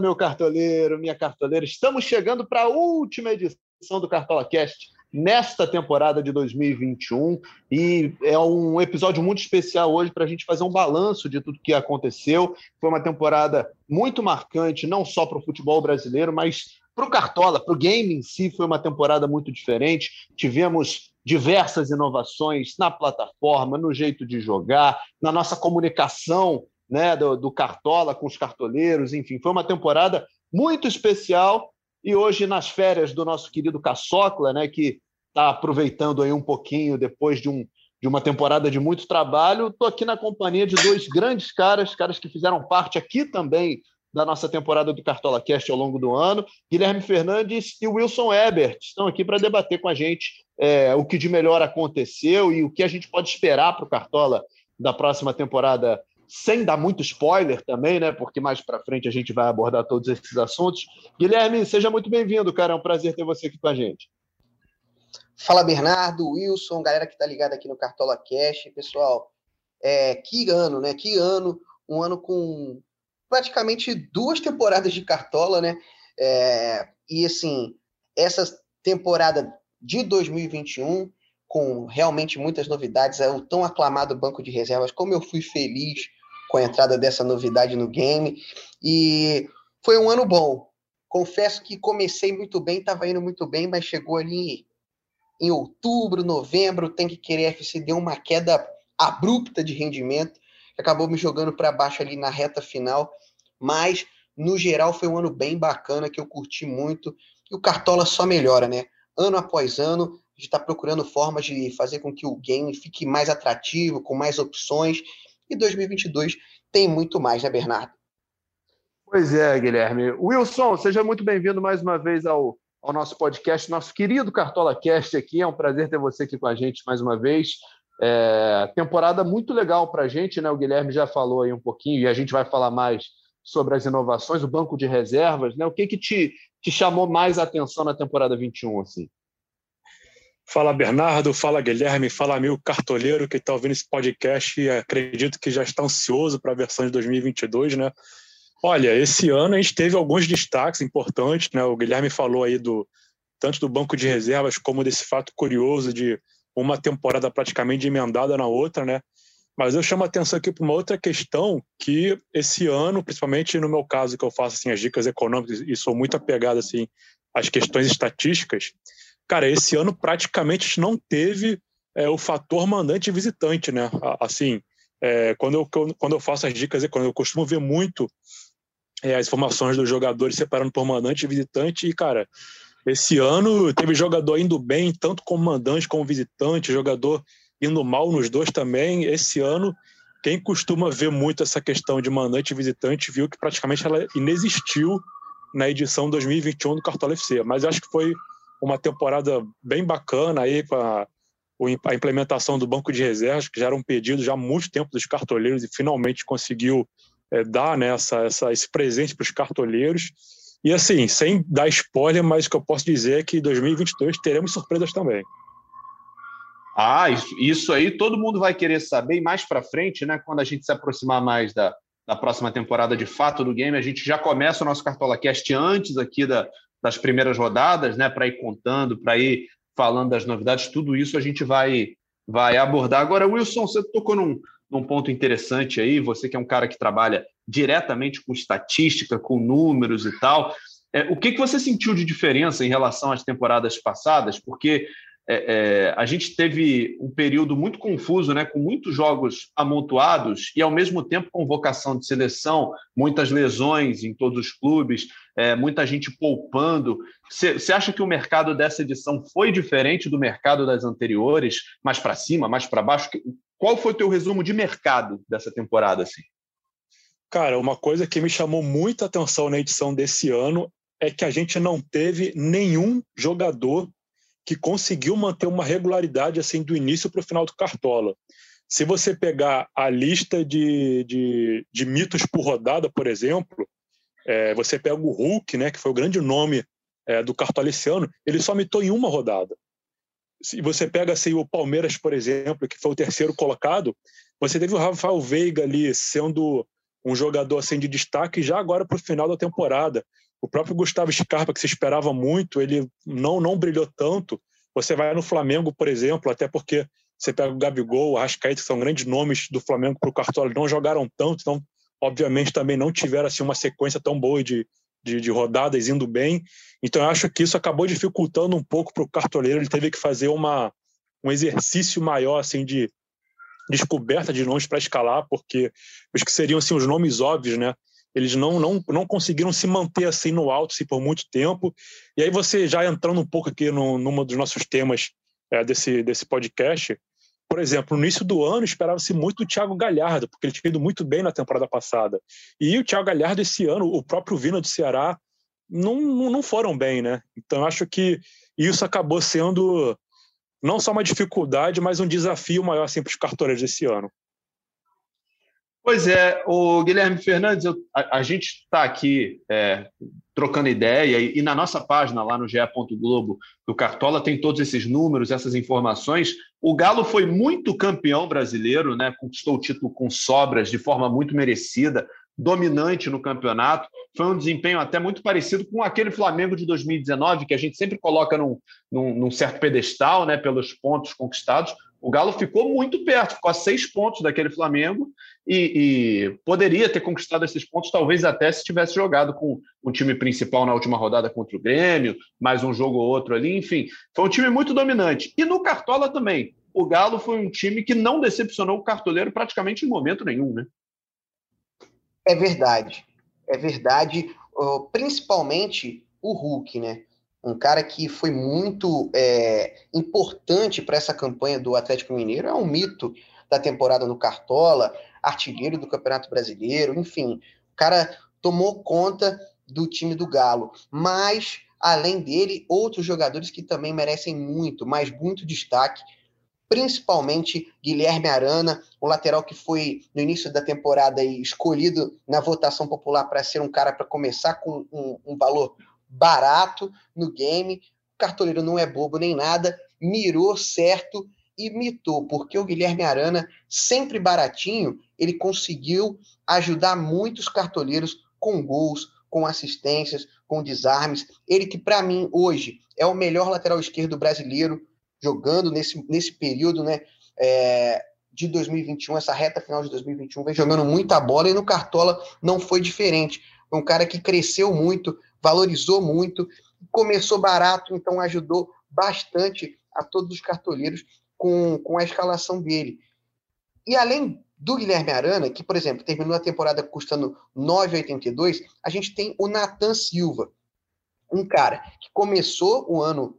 Meu cartoleiro, minha cartoleira. Estamos chegando para a última edição do Cartola Cast nesta temporada de 2021 e é um episódio muito especial hoje para a gente fazer um balanço de tudo que aconteceu. Foi uma temporada muito marcante, não só para o futebol brasileiro, mas para o Cartola, para o game em si, foi uma temporada muito diferente. Tivemos diversas inovações na plataforma, no jeito de jogar, na nossa comunicação né, do, do Cartola com os cartoleiros, enfim, foi uma temporada muito especial. E hoje, nas férias do nosso querido Caçocla, né, que está aproveitando aí um pouquinho depois de, um, de uma temporada de muito trabalho, estou aqui na companhia de dois grandes caras, caras que fizeram parte aqui também da nossa temporada do Cartola Cast ao longo do ano. Guilherme Fernandes e Wilson Ebert estão aqui para debater com a gente é, o que de melhor aconteceu e o que a gente pode esperar para o Cartola da próxima temporada sem dar muito spoiler também, né? Porque mais para frente a gente vai abordar todos esses assuntos. Guilherme, seja muito bem-vindo, cara. É um prazer ter você aqui com a gente. Fala, Bernardo, Wilson, galera que está ligada aqui no Cartola Cash. Pessoal, é, que ano, né? Que ano. Um ano com praticamente duas temporadas de Cartola, né? É, e, assim, essa temporada de 2021 com realmente muitas novidades, é o tão aclamado banco de reservas, como eu fui feliz com a entrada dessa novidade no game. E foi um ano bom. Confesso que comecei muito bem, estava indo muito bem, mas chegou ali em outubro, novembro, tem que querer FC deu uma queda abrupta de rendimento, acabou me jogando para baixo ali na reta final, mas no geral foi um ano bem bacana que eu curti muito e o Cartola só melhora, né? Ano após ano, a gente está procurando formas de fazer com que o game fique mais atrativo, com mais opções e 2022 tem muito mais, né, Bernardo? Pois é, Guilherme. Wilson, seja muito bem-vindo mais uma vez ao, ao nosso podcast, nosso querido Cartola Cast aqui. É um prazer ter você aqui com a gente mais uma vez. É, temporada muito legal para a gente, né? O Guilherme já falou aí um pouquinho e a gente vai falar mais sobre as inovações, o banco de reservas, né? O que que te, te chamou mais a atenção na temporada 21, assim? Fala Bernardo, fala Guilherme, fala meu cartoleiro que está ouvindo esse podcast e acredito que já está ansioso para a versão de 2022, né? Olha, esse ano a gente teve alguns destaques importantes, né? O Guilherme falou aí do tanto do banco de reservas como desse fato curioso de uma temporada praticamente emendada na outra, né? Mas eu chamo a atenção aqui para uma outra questão que esse ano, principalmente no meu caso que eu faço assim as dicas econômicas e sou muito apegado assim às questões estatísticas, cara, esse ano praticamente não teve é, o fator mandante e visitante, né? Assim, é, quando, eu, quando eu faço as dicas, quando eu costumo ver muito é, as informações dos jogadores separando por mandante e visitante, e, cara, esse ano teve jogador indo bem, tanto como mandante como visitante, jogador indo mal nos dois também. Esse ano, quem costuma ver muito essa questão de mandante e visitante viu que praticamente ela inexistiu na edição 2021 do Cartola FC. Mas acho que foi uma temporada bem bacana aí com a, a implementação do banco de reservas, que já era um pedido já há muito tempo dos cartoleiros e finalmente conseguiu é, dar né, essa, essa, esse presente para os cartoleiros. E assim, sem dar spoiler, mas o que eu posso dizer é que em 2022 teremos surpresas também. Ah, isso, isso aí todo mundo vai querer saber, e mais para frente, né, quando a gente se aproximar mais da, da próxima temporada de fato do game, a gente já começa o nosso Cartola Cast antes aqui da, das primeiras rodadas, né, para ir contando, para ir falando das novidades, tudo isso a gente vai vai abordar. Agora, Wilson, você tocou num, num ponto interessante aí, você que é um cara que trabalha diretamente com estatística, com números e tal. É, o que, que você sentiu de diferença em relação às temporadas passadas? Porque é, é, a gente teve um período muito confuso, né, com muitos jogos amontoados e, ao mesmo tempo, convocação de seleção, muitas lesões em todos os clubes, é, muita gente poupando. Você acha que o mercado dessa edição foi diferente do mercado das anteriores, mais para cima, mais para baixo? Qual foi o teu resumo de mercado dessa temporada? Assim? Cara, uma coisa que me chamou muita atenção na edição desse ano é que a gente não teve nenhum jogador que conseguiu manter uma regularidade assim do início para o final do Cartola. Se você pegar a lista de, de, de mitos por rodada, por exemplo, é, você pega o Hulk, né, que foi o grande nome é, do Cartola esse ano, ele só mitou em uma rodada. Se você pega assim, o Palmeiras, por exemplo, que foi o terceiro colocado, você teve o Rafael Veiga ali sendo um jogador assim de destaque já agora para o final da temporada. O próprio Gustavo Scarpa, que se esperava muito, ele não, não brilhou tanto. Você vai no Flamengo, por exemplo, até porque você pega o Gabigol, o Arrascaeta, que são grandes nomes do Flamengo para o Cartola, não jogaram tanto, então, obviamente, também não tiveram assim, uma sequência tão boa de, de, de rodadas indo bem. Então, eu acho que isso acabou dificultando um pouco para o cartoleiro. Ele teve que fazer uma, um exercício maior assim de descoberta de nomes para escalar, porque os que seriam assim, os nomes óbvios, né? Eles não, não, não conseguiram se manter assim no alto assim, por muito tempo. E aí você já entrando um pouco aqui no, numa dos nossos temas é, desse, desse podcast, por exemplo, no início do ano esperava-se muito o Thiago Galhardo, porque ele tinha ido muito bem na temporada passada. E o Thiago Galhardo esse ano, o próprio Vina do Ceará, não, não foram bem, né? Então acho que isso acabou sendo não só uma dificuldade, mas um desafio maior assim, para os cartoleiros esse ano. Pois é, o Guilherme Fernandes, eu, a, a, gente está aqui é, trocando ideia e, e, na nossa página lá no GE. Globo do Cartola tem todos esses números, essas informações. O Galo foi muito campeão brasileiro, né? Conquistou o título com sobras de forma muito merecida, dominante no campeonato. Foi um desempenho até muito parecido com aquele Flamengo de 2019 que a gente sempre coloca num, num, num certo pedestal, né? Pelos pontos conquistados. O Galo ficou muito perto, ficou a seis pontos daquele Flamengo e, e, poderia ter conquistado esses pontos, talvez até se tivesse jogado com o time principal na última rodada contra o Grêmio, mais um jogo ou outro ali, enfim. Foi um time muito dominante. E no Cartola também. O Galo foi um time que não decepcionou o cartoleiro praticamente em momento nenhum, né? É verdade. É verdade. Principalmente o Hulk, né? Um cara que foi muito é, importante para essa campanha do Atlético Mineiro, é um mito da temporada no Cartola, artilheiro do Campeonato Brasileiro, enfim, o cara tomou conta do time do Galo, mas além dele, outros jogadores que também merecem muito, mas muito destaque, principalmente Guilherme Arana, o lateral que foi no início da temporada escolhido na votação popular para ser um cara para começar com um, um valor barato no game. O cartoleiro não é bobo nem nada, mirou certo e mitou, porque o Guilherme Arana, sempre baratinho, ele conseguiu ajudar muitos cartoleiros com gols, com assistências, com desarmes. Ele que, para mim, hoje é o melhor lateral esquerdo brasileiro, jogando nesse, nesse período né, é, de 2021, essa reta final de 2021, vem jogando muita bola e no Cartola não foi diferente. Foi um cara que cresceu muito, valorizou muito, começou barato, então ajudou bastante a todos os cartoleiros com, com a escalação dele. E além do Guilherme Arana, que, por exemplo, terminou a temporada custando 9,82, a gente tem o Nathan Silva, um cara que começou o ano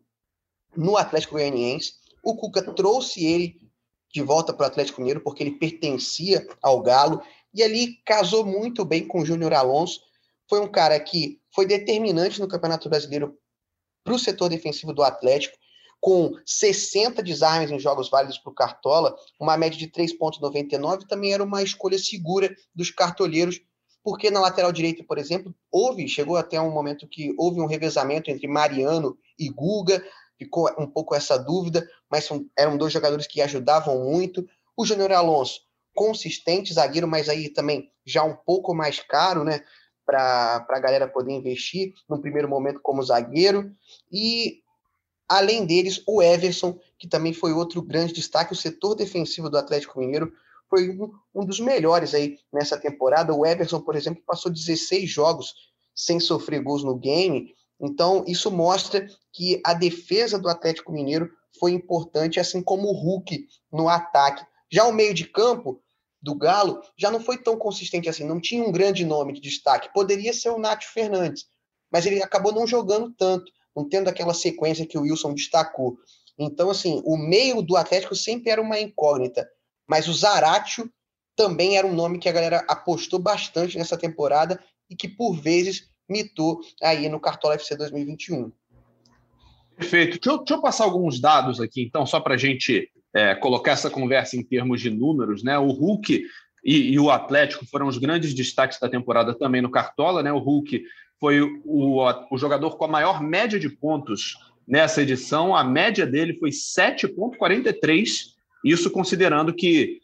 no Atlético Goianiense, o Cuca trouxe ele de volta para o Atlético Mineiro porque ele pertencia ao Galo e ali casou muito bem com o Júnior Alonso. Foi um cara que foi determinante no Campeonato Brasileiro para o setor defensivo do Atlético, com 60 desarmes em jogos válidos para o Cartola, uma média de 3,99, também era uma escolha segura dos cartoleiros, porque na lateral direita, por exemplo, houve, chegou até um momento que houve um revezamento entre Mariano e Guga, ficou um pouco essa dúvida, mas são, eram dois jogadores que ajudavam muito. O Júnior Alonso, consistente zagueiro, mas aí também já um pouco mais caro, né? Para a galera poder investir no primeiro momento como zagueiro. E, além deles, o Everson, que também foi outro grande destaque. O setor defensivo do Atlético Mineiro foi um, um dos melhores aí nessa temporada. O Everson, por exemplo, passou 16 jogos sem sofrer gols no game. Então, isso mostra que a defesa do Atlético Mineiro foi importante, assim como o Hulk no ataque. Já o meio de campo, do Galo já não foi tão consistente assim, não tinha um grande nome de destaque. Poderia ser o Nátio Fernandes, mas ele acabou não jogando tanto, não tendo aquela sequência que o Wilson destacou. Então, assim, o meio do Atlético sempre era uma incógnita, mas o Zaratio também era um nome que a galera apostou bastante nessa temporada e que, por vezes, mitou aí no Cartola FC 2021. Perfeito. Deixa eu, deixa eu passar alguns dados aqui, então, só para a gente é, colocar essa conversa em termos de números, né? O Hulk e, e, o Atlético foram os grandes destaques da temporada também no Cartola, né? O Hulk foi o, o jogador com a maior média de pontos nessa edição. A média dele foi 7,43, isso considerando que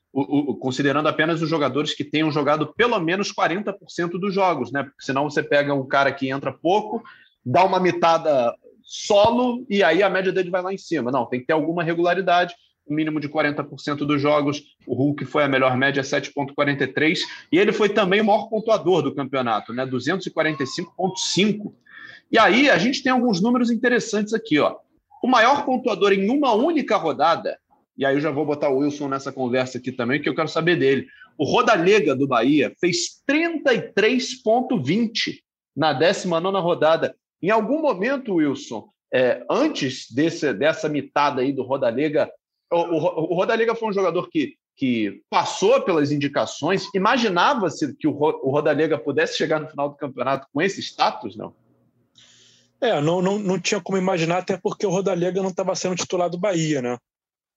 considerando apenas os jogadores que tenham jogado pelo menos 40% dos jogos, né? Porque senão você pega um cara que entra pouco, dá uma mitada solo e aí a média dele vai lá em cima. Não, tem que ter alguma regularidade o mínimo de 40% dos jogos. O Hulk foi a melhor média, 7,43. E ele foi também o maior pontuador do campeonato, né? 245,5. E aí a gente tem alguns números interessantes aqui, ó. O maior pontuador em uma única rodada, e aí eu já vou botar o Wilson nessa conversa aqui também, que eu quero saber dele. O Rodalega do Bahia fez 33,20 na 19 rodada. Em algum momento, Wilson, é, antes desse, dessa mitada aí do Rodalega, o, o, o foi um jogador que, que passou pelas indicações. Imaginava-se que o, o pudesse chegar no final do campeonato com esse status, não? É, não, não, não tinha como imaginar, até porque o Rodalega não estava sendo titular do Bahia, né?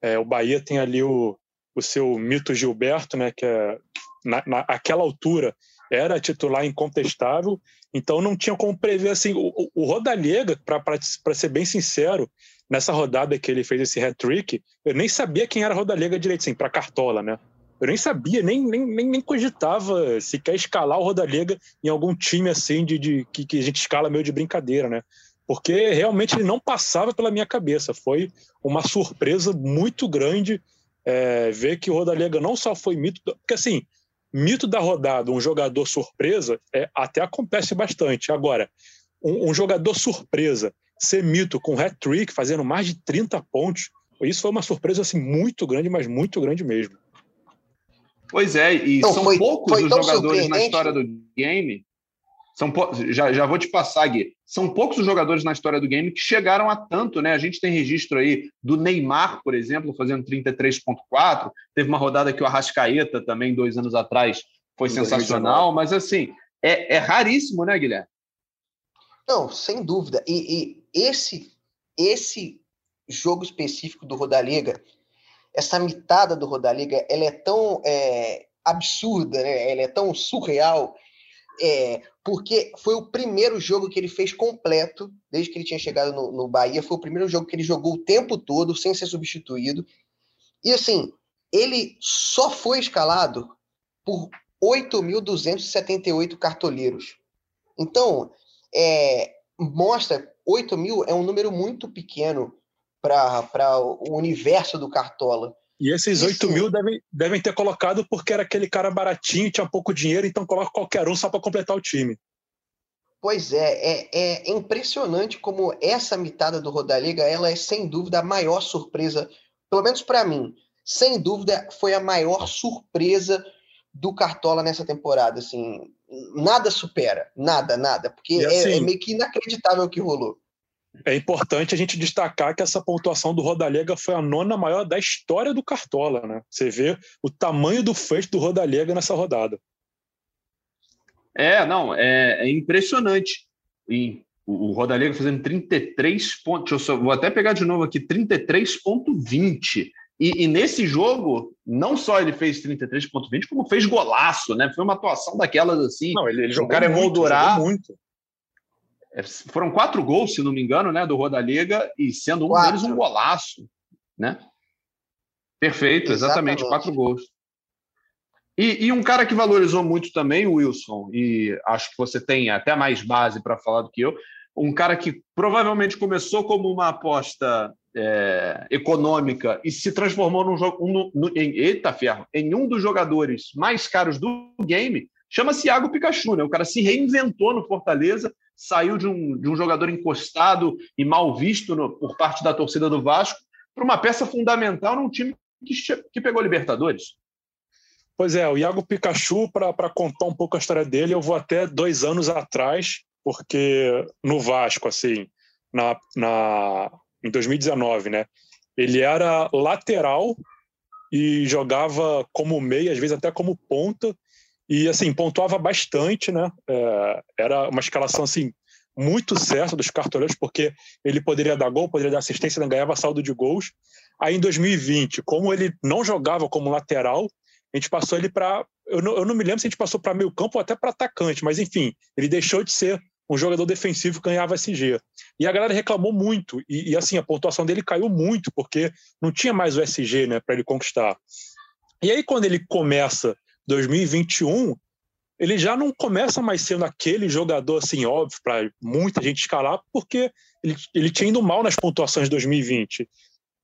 É, o Bahia tem ali o, o seu mito Gilberto, né? Que é, na, naquela altura era titular incontestável, então não tinha como prever assim. O, o Rodalega, para ser bem sincero, nessa rodada que ele fez esse hat-trick, eu nem sabia quem era Rodalega direito, assim, para Cartola, né? Eu nem sabia, nem, nem, nem, nem cogitava se quer escalar o Rodalega em algum time assim de, de que, que a gente escala meio de brincadeira, né? Porque realmente ele não passava pela minha cabeça. Foi uma surpresa muito grande é, ver que o Rodalega não só foi mito, porque assim, mito da rodada, um jogador surpresa, é, até acontece bastante. Agora, um, um jogador surpresa ser mito com hat-trick, fazendo mais de 30 pontos, isso foi uma surpresa assim, muito grande, mas muito grande mesmo. Pois é, e são foi, poucos foi os jogadores na história do game. São já, já vou te passar, Gui. São poucos os jogadores na história do game que chegaram a tanto, né? A gente tem registro aí do Neymar, por exemplo, fazendo 33,4. Teve uma rodada que o Arrascaeta também, dois anos atrás, foi sensacional, mas assim, é, é raríssimo, né, Guilherme? Não, sem dúvida. E, e esse esse jogo específico do Rodaliga, essa mitada do Rodaliga, ela é tão é, absurda, né? ela é tão surreal, é, porque foi o primeiro jogo que ele fez completo, desde que ele tinha chegado no, no Bahia, foi o primeiro jogo que ele jogou o tempo todo, sem ser substituído. E assim, ele só foi escalado por 8.278 cartoleiros. Então, é, mostra 8 mil é um número muito pequeno para o universo do Cartola. E esses 8 mil devem, devem ter colocado porque era aquele cara baratinho, tinha pouco dinheiro, então coloca qualquer um só para completar o time. Pois é, é, é, impressionante como essa mitada do Rodaliga, ela é sem dúvida a maior surpresa, pelo menos para mim, sem dúvida foi a maior surpresa do Cartola nessa temporada, assim, nada supera, nada, nada, porque assim, é, é, assim meio que inacreditável o que rolou. É importante a gente destacar que essa pontuação do Rodalega foi a nona maior da história do Cartola, né? Você vê o tamanho do feito do Rodalega nessa rodada. É, não, é, é impressionante. E o, o Rodalega fazendo 33 pontos, eu só, vou até pegar de novo aqui, 33,20. E, e, nesse jogo, não só ele fez 33,20, como fez golaço, né? Foi uma atuação daquelas assim. Não, ele, ele jogou o cara muito, emoldurar. muito. É, foram quatro gols, se não me engano, né, do Rodaliga, e sendo um quatro. deles um golaço, né? Perfeito, exatamente, exatamente quatro gols. E, e, um cara que valorizou muito também, o Wilson, e acho que você tem até mais base para falar do que eu, um cara que provavelmente começou como uma aposta é, econômica e se transformou num jogo, um, no, em, eita ferro, em um dos jogadores mais caros do game, chama-se Iago Pikachu. Né? O cara se reinventou no Fortaleza, saiu de um, de um jogador encostado e mal visto no, por parte da torcida do Vasco para uma peça fundamental num time que, que pegou Libertadores. Pois é, o Iago Pikachu, para contar um pouco a história dele, eu vou até dois anos atrás, porque no Vasco, assim, na, na em 2019, né? Ele era lateral e jogava como meia, às vezes até como ponta, e assim, pontuava bastante, né? É, era uma escalação assim muito certa dos cartoleiros, porque ele poderia dar gol, poderia dar assistência, ganhava saldo de gols. Aí em 2020, como ele não jogava como lateral, a gente passou ele para. Eu, eu, não me lembro se a gente passou para meio campo ou até para atacante, mas enfim, ele deixou de ser um jogador defensivo ganhava SG. E a galera reclamou muito, e, e, assim, a pontuação dele caiu muito, porque não tinha mais o SG né, para ele conquistar. E aí, quando ele começa 2021, ele já não começa mais sendo aquele jogador assim óbvio para muita gente escalar, porque ele, ele tinha ido mal nas pontuações de 2020.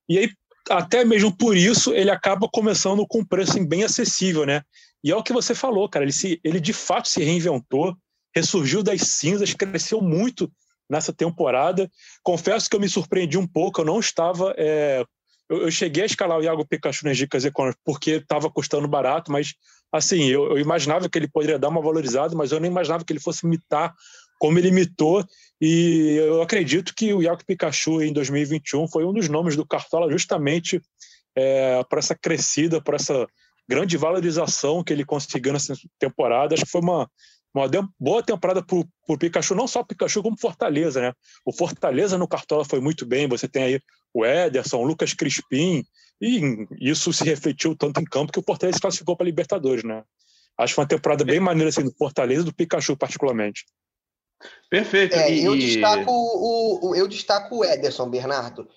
E aí, até mesmo por isso, ele acaba começando com um preço assim, bem acessível, né? E é o que você falou, cara. Ele, se, ele de fato se reinventou, ressurgiu das cinzas, cresceu muito nessa temporada. Confesso que eu me surpreendi um pouco, eu não estava. É, eu, eu, cheguei a escalar o Iago Pikachu nas dicas econômicas porque estava custando barato, mas assim, eu, eu, imaginava que ele poderia dar uma valorizada, mas eu não imaginava que ele fosse imitar como ele imitou. E eu acredito que o Iago Pikachu em 2021 foi um dos nomes do Cartola justamente é, para essa crescida, para essa grande valorização que ele conseguiu nessa temporada. Acho que foi uma, uma boa temporada para o Pikachu, não só Pikachu, como Fortaleza, né? O Fortaleza no Cartola foi muito bem, você tem aí o Ederson, o Lucas Crispim, e isso se refletiu tanto em campo que o Fortaleza se classificou para a Libertadores, né? Acho que foi uma temporada bem maneira assim, do Fortaleza e do Pikachu, particularmente. Perfeito. É, e... eu, destaco o, o, eu destaco o Ederson, Bernardo.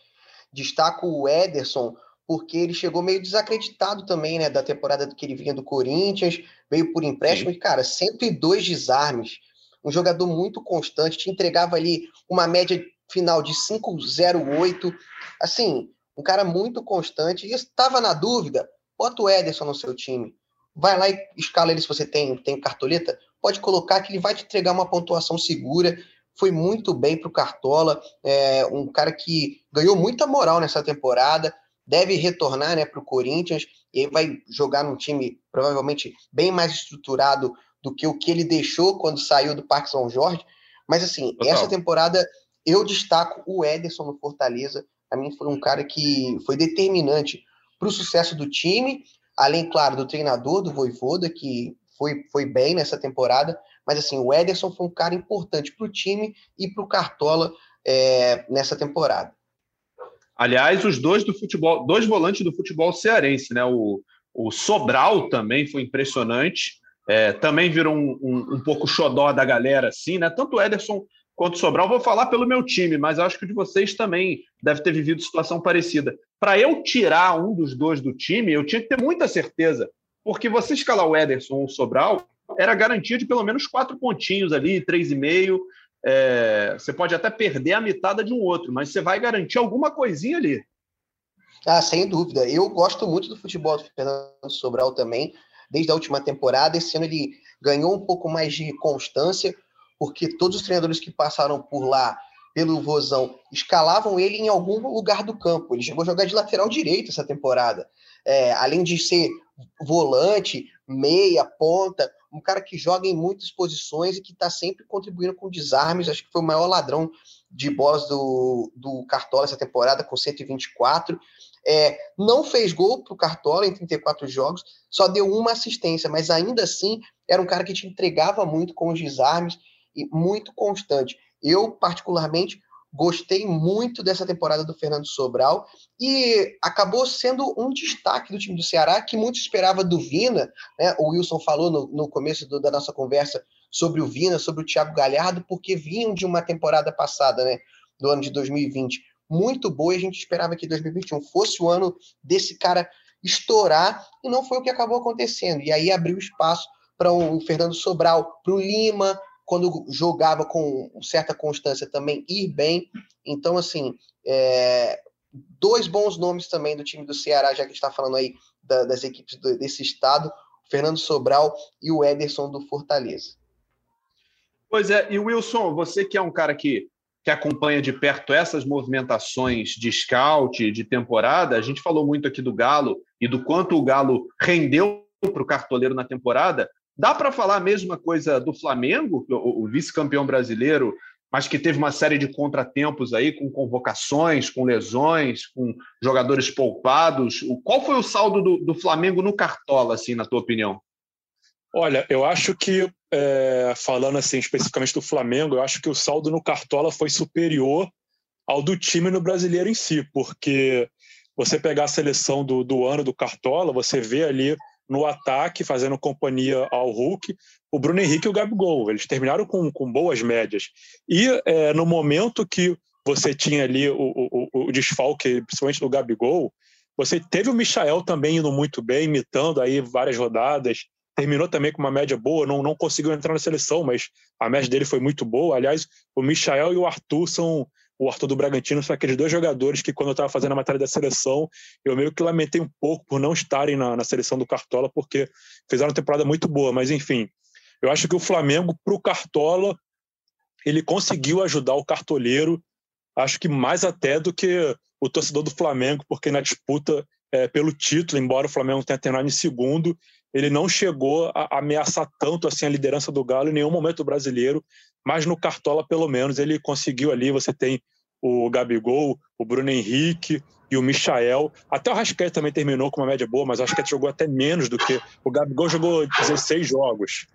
Destaco o Ederson porque ele chegou meio desacreditado também, né, da temporada que ele vinha do Corinthians, veio por empréstimo, Sim. e, cara, 102 desarmes, um jogador muito constante, te entregava ali uma média final de 5,08, assim, um cara muito constante, e estava na dúvida, bota o Ederson no seu time, vai lá e escala ele se você tem, tem cartoleta, pode colocar que ele vai te entregar uma pontuação segura, foi muito bem para o Cartola, é, um cara que ganhou muita moral nessa temporada, deve retornar né, para o Corinthians e vai jogar num time provavelmente bem mais estruturado do que o que ele deixou quando saiu do Parque São Jorge. Mas assim, Total. essa temporada eu destaco o Ederson no Fortaleza. Para mim foi um cara que foi determinante para o sucesso do time, além, claro, do treinador, do Voivoda, que foi, foi bem nessa temporada. Mas assim, o Ederson foi um cara importante para o time e para o Cartola é, nessa temporada. Aliás, os dois do futebol, dois volantes do futebol cearense, né? O, o Sobral também foi impressionante. É, também virou um, um, um, pouco xodó da galera, assim, né? Tanto o Ederson quanto o Sobral. Vou falar pelo meu time, mas acho que o de vocês também deve ter vivido situação parecida. Para eu tirar um dos dois do time, eu tinha que ter muita certeza, porque você escalar o Ederson ou o Sobral era garantia de pelo menos quatro pontinhos ali, três e meio. É, você pode até perder a mitada de um outro, mas você vai garantir alguma coisinha ali. Ah, sem dúvida. Eu gosto muito do futebol do Fernando Sobral também, desde a última temporada. Esse ano ele ganhou um pouco mais de constância, porque todos os treinadores que passaram por lá, pelo Vozão, escalavam ele em algum lugar do campo. Ele chegou a jogar de lateral direito essa temporada. É, além de ser volante, meia, ponta, um cara que joga em muitas posições e que está sempre contribuindo com desarmes. Acho que foi o maior ladrão de bolas do, do Cartola essa temporada, com 124. É, não fez gol para o Cartola em 34 jogos, só deu uma assistência, mas ainda assim era um cara que te entregava muito com os desarmes e muito constante. Eu, particularmente, Gostei muito dessa temporada do Fernando Sobral e acabou sendo um destaque do time do Ceará que muito esperava do Vina. Né? O Wilson falou no, no começo do, da nossa conversa sobre o Vina, sobre o Thiago Galhardo, porque vinham de uma temporada passada, né, do ano de 2020, muito boa e a gente esperava que 2021 fosse o ano desse cara estourar e não foi o que acabou acontecendo. E aí abriu espaço para o Fernando Sobral, para o Lima, quando jogava com certa constância também ir bem. Então, assim, é, dois bons nomes também do time do Ceará, já que está falando aí da, das equipes do, desse estado, Fernando Sobral e o Ederson do Fortaleza. Pois é, e Wilson, você que é um cara que, que acompanha de perto essas movimentações de scout, de temporada, a gente falou muito aqui do Galo e do quanto o Galo rendeu para o cartoleiro na temporada, Dá para falar a mesma coisa do Flamengo, o, vice-campeão brasileiro, mas que teve uma série de contratempos aí, com convocações, com lesões, com jogadores poupados. Qual foi o saldo do, do Flamengo no Cartola, assim, na tua opinião? Olha, eu acho que, é, falando assim especificamente do Flamengo, eu acho que o saldo no Cartola foi superior ao do time no brasileiro em si, porque você pegar a seleção do, do ano do Cartola, você vê ali no ataque, fazendo companhia ao Hulk, o Bruno Henrique e o Gabigol. Eles terminaram com, com boas médias. E é, no momento que você tinha ali o, o, o desfalque, principalmente do Gabigol, Você teve o Michael também indo muito bem, imitando aí várias rodadas. Terminou também com uma média boa, não, não conseguiu entrar na seleção, mas a média dele foi muito boa. Aliás, o Michael e o Arthur são. O Arthur do Bragantino são aqueles dois jogadores que, quando eu estava fazendo a matéria da seleção, eu meio que lamentei um pouco por não estarem na, na seleção do Cartola, porque fizeram uma temporada muito boa. Mas, enfim, eu acho que o Flamengo, para o Cartola, ele conseguiu ajudar o cartoleiro, acho que mais até do que o torcedor do Flamengo, porque na disputa é, pelo título, embora o Flamengo tenha terminado em segundo, ele não chegou a ameaçar tanto assim a liderança do Galo em nenhum momento brasileiro, mas no Cartola, pelo menos, ele conseguiu ali. Você tem o Gabigol, o Bruno Henrique e o Michael. Até o Rasquete também terminou com uma média boa, mas o Rasquete jogou até menos do que. O Gabigol jogou 16 jogos.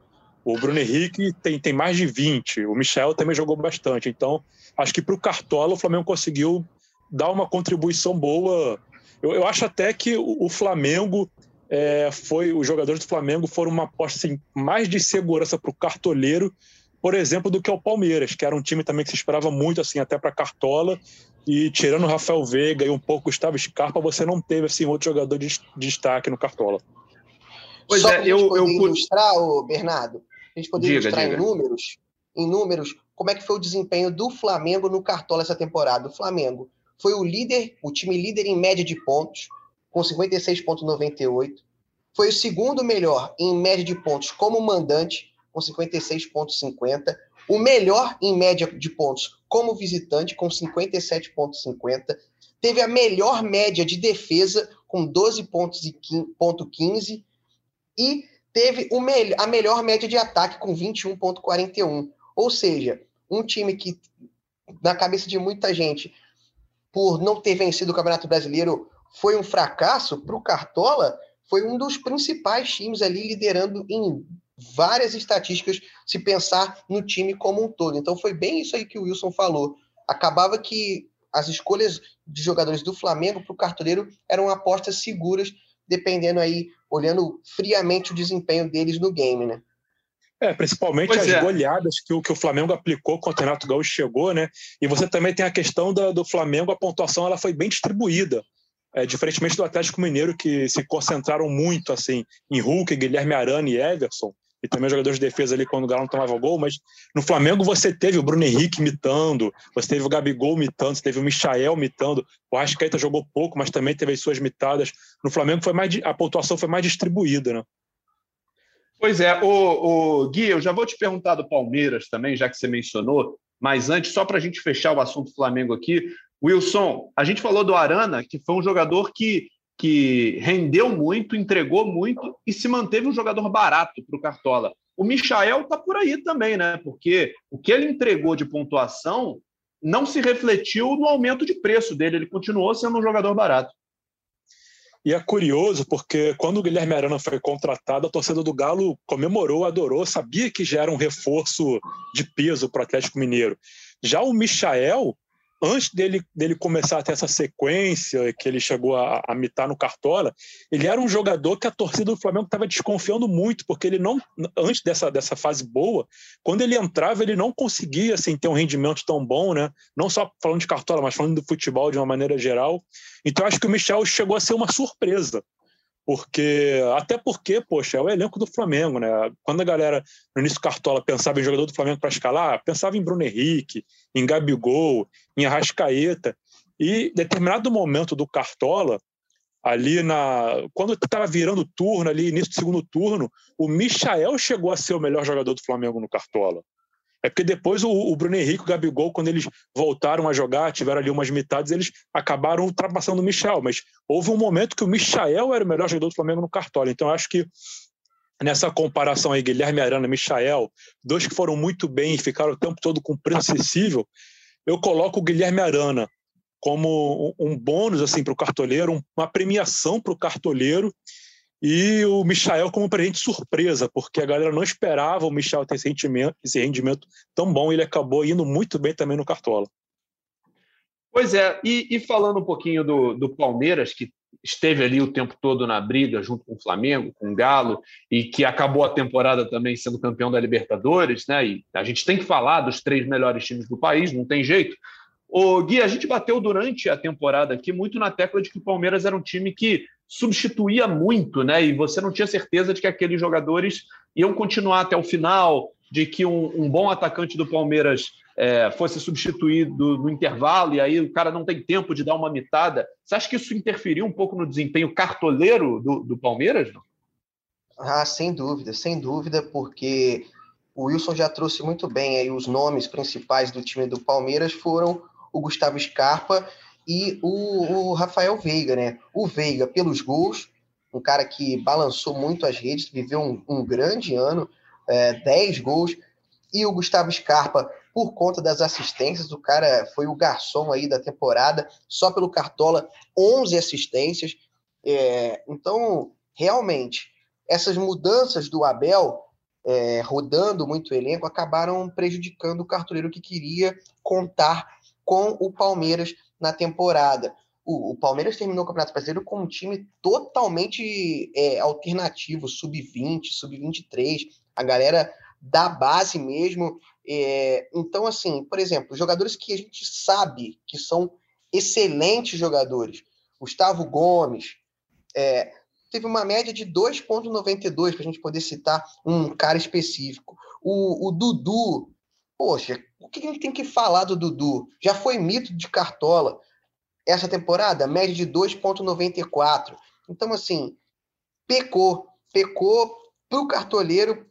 O Bruno Henrique tem, tem mais de 20. O Michel também jogou bastante. Então, acho que para o Cartola, o Flamengo conseguiu dar uma contribuição boa. Eu, eu acho até que o, o Flamengo é, foi. Os jogadores do Flamengo foram uma aposta assim, mais de segurança para o cartoleiro, por exemplo, do que o Palmeiras, que era um time também que se esperava muito, assim, até para Cartola. E tirando o Rafael Veiga e um pouco o Gustavo Scarpa, você não teve assim, outro jogador de destaque no Cartola. Pois Só é, eu, eu ilustrar, o Bernardo, a gente poder diga, ilustrar diga. em números, em números, como é que foi o desempenho do Flamengo no Cartola essa temporada. O Flamengo foi o líder, o time líder em média de pontos, com 56,98. Foi o segundo melhor em média de pontos como mandante, com 56,50. O melhor em média de pontos como visitante, com 57,50. Teve a melhor média de defesa, com 12,15. E teve me a melhor média de ataque com 21,41. Ou seja, um time que, na cabeça de muita gente, por não ter vencido o Campeonato Brasileiro, foi um fracasso, para o Cartola, foi um dos principais times ali liderando em várias estatísticas, se pensar no time como um todo. Então foi bem isso aí que o Wilson falou. Acabava que as escolhas de jogadores do Flamengo para o cartoleiro eram apostas seguras, dependendo aí olhando friamente o desempenho deles no game, né? É, principalmente pois as é. goleadas que o, que o Flamengo aplicou quando o Renato Gaúcho chegou, né? E você também tem a questão da, do Flamengo, a pontuação ela foi bem distribuída. É, diferentemente do Atlético Mineiro, que se concentraram muito assim em Hulk, Guilherme Arana e Everson, e também os jogadores de defesa ali quando o Galo não tomava gol, mas no Flamengo você teve o Bruno Henrique imitando, você teve o Gabigol imitando, você teve o Michael imitando, o Arrascaeta jogou pouco, mas também teve as suas mitadas. No Flamengo foi mais a pontuação foi mais distribuída, né? Pois é, o, o Gui, eu já vou te perguntar do Palmeiras também, já que você mencionou, mas antes, só para a gente fechar o assunto Flamengo aqui, Wilson, a gente falou do Arana, que foi um jogador que que rendeu muito, entregou muito e se manteve um jogador barato para o Cartola. O Michael está por aí também, né? Porque o que ele entregou de pontuação não se refletiu no aumento de preço dele, ele continuou sendo um jogador barato. E é curioso porque quando o Guilherme Arana foi contratado, a torcida do Galo comemorou, adorou, sabia que já era um reforço de peso para o Atlético Mineiro. Já o Michael, antes dele, dele começar a ter essa sequência que ele chegou a, a mitar no Cartola, ele era um jogador que a torcida do Flamengo estava desconfiando muito, porque ele não, antes dessa, dessa fase boa, quando ele entrava, ele não conseguia assim, ter um rendimento tão bom, né? Não só falando de Cartola, mas falando do futebol de uma maneira geral. Então, acho que o Michel chegou a ser uma surpresa porque até porque, poxa, é o elenco do Flamengo, né? Quando a galera no início Cartola pensava em jogador do Flamengo para escalar, pensava em Bruno Henrique, em Gabigol, em Arrascaeta, e determinado momento do Cartola, ali na quando estava virando turno ali início do segundo turno, o Michael chegou a ser o melhor jogador do Flamengo no Cartola. É porque depois o, o Bruno Henrique e o Gabigol, quando eles voltaram a jogar, tiveram ali umas metades, eles acabaram ultrapassando o Michel. Mas houve um momento que o Michael era o melhor jogador do Flamengo no Cartola. Então acho que nessa comparação aí, Guilherme Arana e Michael, dois que foram muito bem e ficaram o tempo todo com preço acessível, eu coloco o Guilherme Arana como um bônus assim para o cartoleiro, uma premiação para o cartoleiro e o Michael como presente surpresa, porque a galera não esperava o Michael ter esse esse rendimento tão bom, ele acabou indo muito bem também no Cartola. Pois é, e, e falando um pouquinho do, do, Palmeiras, que esteve ali o tempo todo na briga junto com o Flamengo, com o Galo, e que acabou a temporada também sendo campeão da Libertadores, né? E a gente tem que falar dos três melhores times do país, não tem jeito. O Gui, a gente bateu durante a temporada aqui muito na tecla de que o Palmeiras era um time que substituía muito, né? E você não tinha certeza de que aqueles jogadores iam continuar até o final, de que um, um bom atacante do Palmeiras é, fosse substituído no intervalo e aí o cara não tem tempo de dar uma mitada. Você acha que isso interferiu um pouco no desempenho cartoleiro do, do Palmeiras? Não? Ah, sem dúvida, sem dúvida, porque o Wilson já trouxe muito bem aí os nomes principais do time do Palmeiras foram o Gustavo Scarpa e o, o Rafael Veiga, né? O Veiga, pelos gols, um cara que balançou muito as redes, viveu um, um grande ano, é, 10 gols, e o Gustavo Scarpa, por conta das assistências, o cara foi o garçom aí da temporada, só pelo Cartola, 11 assistências. É, então, realmente, essas mudanças do Abel, é, rodando muito o elenco, acabaram prejudicando o cartoleiro que queria contar com o Palmeiras na temporada. O, o Palmeiras terminou o Campeonato Brasileiro com um time totalmente é, alternativo, sub-20, sub-23, a galera da base mesmo. É, então, assim, por exemplo, jogadores que a gente sabe que são excelentes jogadores. Gustavo Gomes é, teve uma média de 2,92 para a gente poder citar um cara específico. O, o Dudu, poxa, o que a gente tem que falar do Dudu? Já foi mito de cartola essa temporada, média de 2,94. Então, assim, pecou. Pecou para o cartoleiro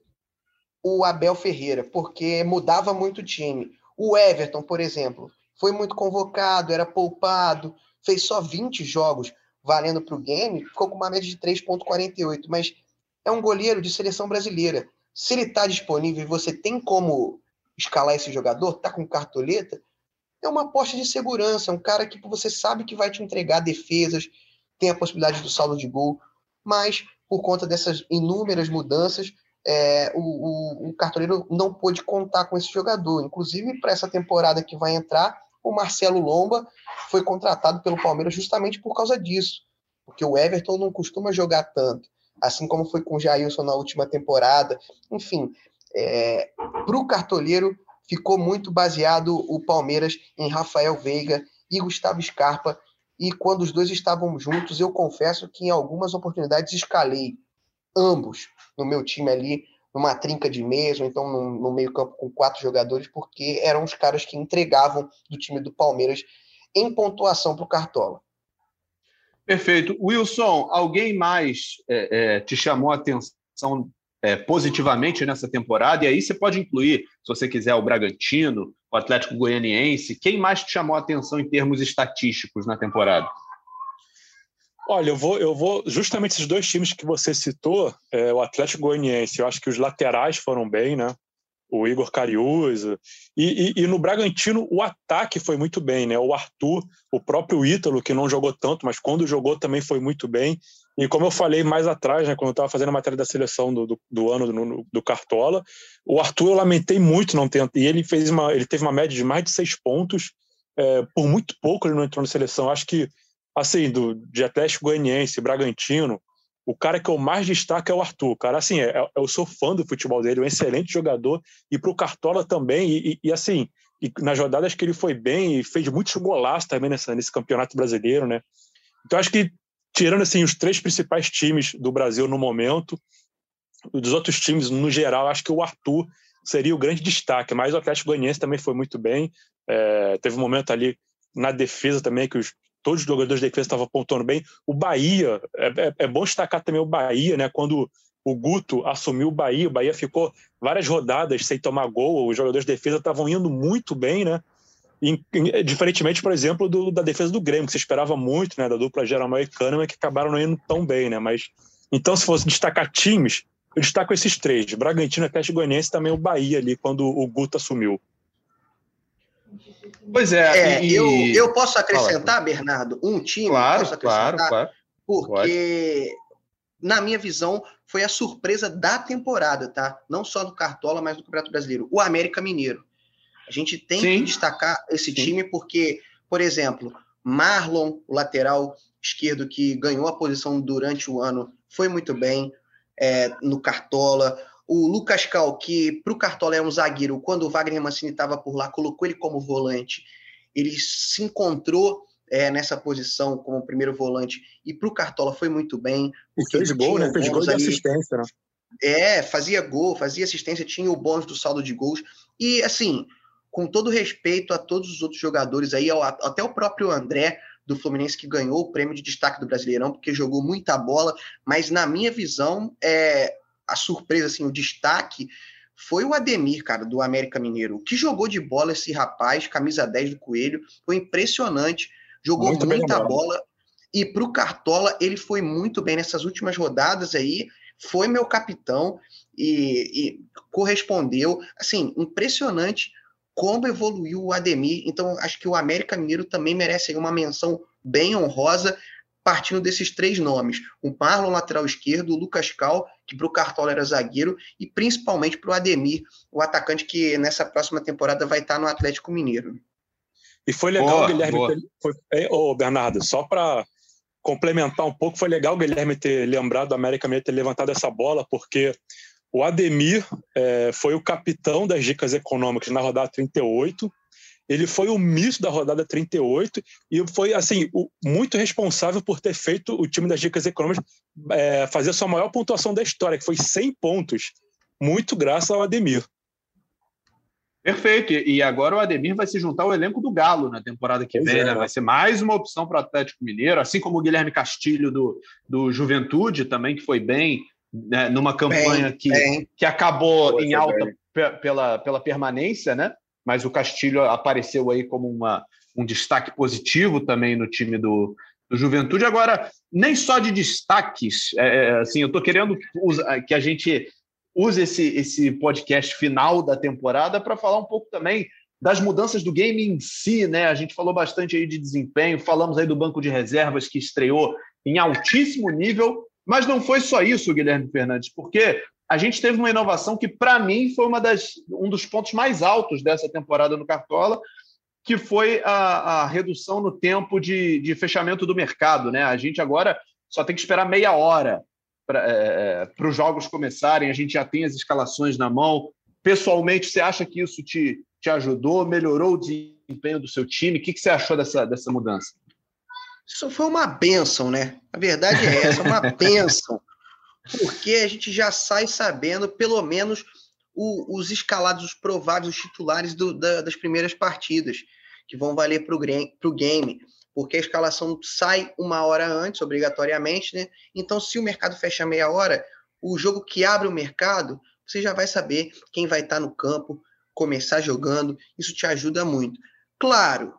o Abel Ferreira, porque mudava muito o time. O Everton, por exemplo, foi muito convocado, era poupado, fez só 20 jogos valendo para o game, ficou com uma média de 3,48. Mas é um goleiro de seleção brasileira. Se ele está disponível e você tem como escalar esse jogador, tá com cartoleta, é uma aposta de segurança, é um cara que você sabe que vai te entregar defesas, tem a possibilidade do saldo de gol, mas por conta dessas inúmeras mudanças, é, o, o, o, cartoleiro não pôde contar com esse jogador. Inclusive, para essa temporada que vai entrar, o Marcelo Lomba foi contratado pelo Palmeiras justamente por causa disso, porque o Everton não costuma jogar tanto, assim como foi com o Jailson na última temporada. Enfim, é, para o cartoleiro, ficou muito baseado o Palmeiras em Rafael Veiga e Gustavo Scarpa. E quando os dois estavam juntos, eu confesso que em algumas oportunidades escalei ambos no meu time ali, numa trinca de ou então no, no meio-campo com quatro jogadores, porque eram os caras que entregavam do time do Palmeiras em pontuação para o Cartola. Perfeito. Wilson, alguém mais é, é, te chamou a atenção é, positivamente nessa temporada, e aí você pode incluir, se você quiser, o Bragantino, o Atlético Goianiense. Quem mais te chamou a atenção em termos estatísticos na temporada? Olha, eu vou, eu vou justamente esses dois times que você citou, é, o Atlético Goianiense, eu acho que os laterais foram bem, né? O Igor Cariúza. E, e, e, no Bragantino, o ataque foi muito bem, né? O Arthur, o próprio Ítalo, que não jogou tanto, mas quando jogou também foi muito bem. E como eu falei mais atrás, né, quando eu estava fazendo a matéria da seleção do, do, do ano do, do, Cartola, o Arthur eu lamentei muito não ter. E ele fez uma, ele teve uma média de mais de seis pontos. É, por muito pouco ele não entrou na seleção. Acho que, assim, do, de Atlético Goianiense, Bragantino, o cara que eu mais destaco é o Arthur. Cara, assim, é, eu sou fã do futebol dele, é um excelente jogador. E para o Cartola também. E, e, e assim, e nas rodadas que ele foi bem e fez muitos golaços também nessa, nesse campeonato brasileiro, né? Então acho que tirando assim os três principais times do Brasil no momento, dos outros times no geral, acho que o Arthur seria o grande destaque. Mas o Atlético Goianiense também foi muito bem. É, teve um momento ali na defesa também que os, todos os jogadores de defesa estavam apontando bem. O Bahia, é, é, é, bom destacar também o Bahia, né? Quando o Guto assumiu o Bahia, o Bahia ficou várias rodadas sem tomar gol, os jogadores de defesa estavam indo muito bem, né? Diferentemente, por exemplo, do, da defesa do Grêmio, que se esperava muito, né, da dupla Jeromel e Kahneman, que acabaram não indo tão bem, né, mas então se fosse destacar times, eu destaco esses três, Bragantino, Atlético Goianiense e também o Bahia ali, quando o Guto assumiu. Pois é. é e... eu, eu posso acrescentar, Fala. Bernardo, um time? Claro, claro, claro. Porque, Pode. na minha visão, foi a surpresa da temporada, tá? Não só no Cartola, mas no Campeonato Brasileiro. O América Mineiro. A gente tem Sim. que destacar esse Sim. time porque, por exemplo, Marlon, o lateral esquerdo que ganhou a posição durante o ano, foi muito bem é, no Cartola. O Lucas Cal, que para o Cartola é um zagueiro, quando o Wagner Mancini estava por lá, colocou ele como volante ele se encontrou é, nessa posição como primeiro volante e para o Cartola foi muito bem. E fez gol, né? Fez gol de assistência, né? É, fazia gol, fazia assistência, tinha o bônus do saldo de gols. E, assim, com todo respeito a todos os outros jogadores aí, até o próprio André do Fluminense que ganhou o prêmio de destaque do Brasileirão, porque jogou muita bola, mas na minha visão, é, a surpresa, assim, o destaque foi o Ademir, cara, do América Mineiro. O que jogou de bola esse rapaz, camisa 10 do Coelho, foi impressionante. Jogou muito muita bola. E para o Cartola, ele foi muito bem nessas últimas rodadas aí. Foi meu capitão e, e correspondeu. Assim, impressionante como evoluiu o Ademir. Então, acho que o América Mineiro também merece uma menção bem honrosa, partindo desses três nomes: o Marlon, lateral esquerdo, o Lucas Cal, que para o Cartola era zagueiro, e principalmente para o Ademir, o atacante que nessa próxima temporada vai estar no Atlético Mineiro. E foi legal, boa, Guilherme. Boa. Ter, foi, é, ô, Bernardo, só para complementar um pouco, foi legal o Guilherme ter lembrado do América Mineiro ter levantado essa bola, porque o Ademir é, foi o capitão das dicas econômicas na rodada 38. Ele foi o misto da rodada 38 e foi assim o, muito responsável por ter feito o time das dicas econômicas é, fazer a sua maior pontuação da história, que foi 100 pontos, muito graças ao Ademir. Perfeito. E agora o Ademir vai se juntar ao elenco do Galo na temporada que pois vem, é. né? Vai ser mais uma opção para o Atlético Mineiro, assim como o Guilherme Castilho do, do Juventude também, que foi bem né, numa campanha bem, que, bem. que acabou em alta pela, pela permanência, né? Mas o Castilho apareceu aí como uma, um destaque positivo também no time do, do Juventude. Agora, nem só de destaques, é, é assim, eu estou querendo que a gente use esse, esse podcast final da temporada para falar um pouco também das mudanças do game em si, né? A gente falou bastante aí de desempenho, falamos aí do banco de reservas que estreou em altíssimo nível, mas não foi só isso, Guilherme Fernandes, porque a gente teve uma inovação que, para mim, foi uma das, um dos pontos mais altos dessa temporada no Cartola, que foi a, a redução no tempo de, de fechamento do mercado. Né? A gente agora só tem que esperar meia hora para é, é os jogos começarem, a gente já tem as escalações na mão. Pessoalmente, você acha que isso te, te ajudou, melhorou o desempenho do seu time? O que, que você achou dessa, dessa mudança? Isso foi uma benção, né? A verdade é essa, uma benção. Porque a gente já sai sabendo, pelo menos, o, os escalados, os prováveis, os titulares do, da, das primeiras partidas, que vão valer para o game porque a escalação sai uma hora antes, obrigatoriamente, né? Então, se o mercado fecha meia hora, o jogo que abre o mercado, você já vai saber quem vai estar no campo, começar jogando, isso te ajuda muito. Claro,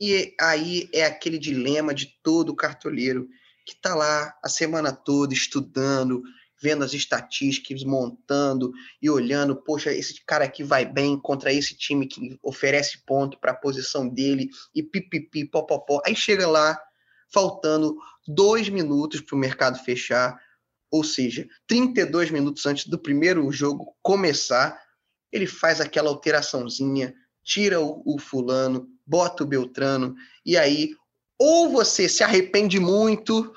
e aí é aquele dilema de todo cartoleiro que está lá a semana toda estudando, vendo as estatísticas, montando e olhando, poxa, esse cara aqui vai bem contra esse time que oferece ponto para a posição dele e pipipi, popopó. Aí chega lá, faltando dois minutos para o mercado fechar, ou seja, 32 minutos antes do primeiro jogo começar, ele faz aquela alteraçãozinha, tira o, o fulano, bota o Beltrano, e aí ou você se arrepende muito,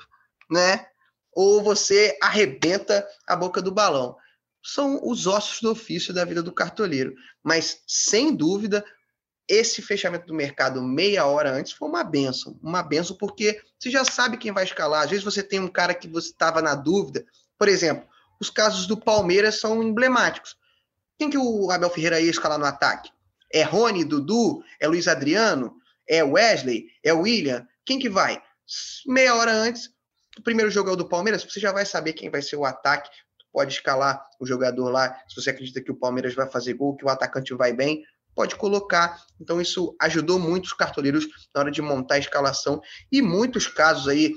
né? ou você arrebenta a boca do balão. São os ossos do ofício da vida do cartoleiro. Mas, sem dúvida, esse fechamento do mercado meia hora antes foi uma benção. Uma benção porque você já sabe quem vai escalar. Às vezes você tem um cara que você estava na dúvida. Por exemplo, os casos do Palmeiras são emblemáticos. Quem que o Abel Ferreira ia escalar no ataque? É Rony, Dudu? É Luiz Adriano? É Wesley? É William? Quem que vai? Meia hora antes, o primeiro jogo é o do Palmeiras, você já vai saber quem vai ser o ataque, pode escalar o jogador lá, se você acredita que o Palmeiras vai fazer gol, que o atacante vai bem, pode colocar. Então isso ajudou muito os cartoleiros na hora de montar a escalação e muitos casos aí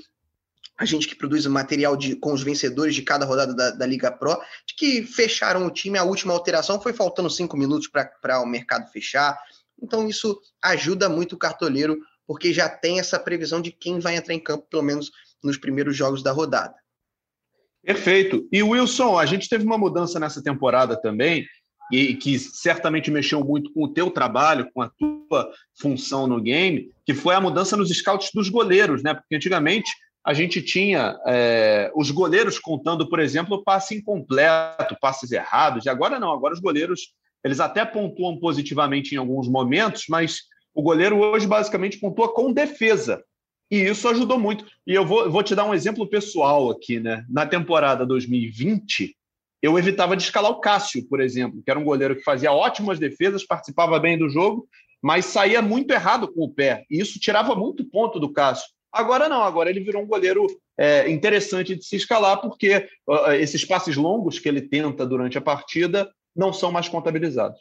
a gente que produz material de, com os vencedores de cada rodada da, da, Liga Pro, de que fecharam o time, a última alteração foi faltando cinco minutos para o mercado fechar. Então, isso ajuda muito o cartoleiro, porque já tem essa previsão de quem vai entrar em campo, pelo menos nos primeiros jogos da rodada. Perfeito. E Wilson, a gente teve uma mudança nessa temporada também, e que certamente mexeu muito com o teu trabalho, com a tua função no game, que foi a mudança nos scouts dos goleiros, né? Porque antigamente a gente tinha é, os goleiros contando, por exemplo, passe incompleto, passes errados, e agora não, agora os goleiros eles até pontuam positivamente em alguns momentos, mas O goleiro hoje basicamente pontua com defesa. E isso ajudou muito. E eu vou, vou te dar um exemplo pessoal aqui, né? Na temporada 2020, eu evitava de escalar o Cássio, por exemplo, que era um goleiro que fazia ótimas defesas, participava bem do jogo, mas saía muito errado com o pé. E isso tirava muito ponto do Cássio. Agora não, agora ele virou um goleiro é, interessante de se escalar, porque uh, esses passes longos que ele tenta durante a partida não são mais contabilizados.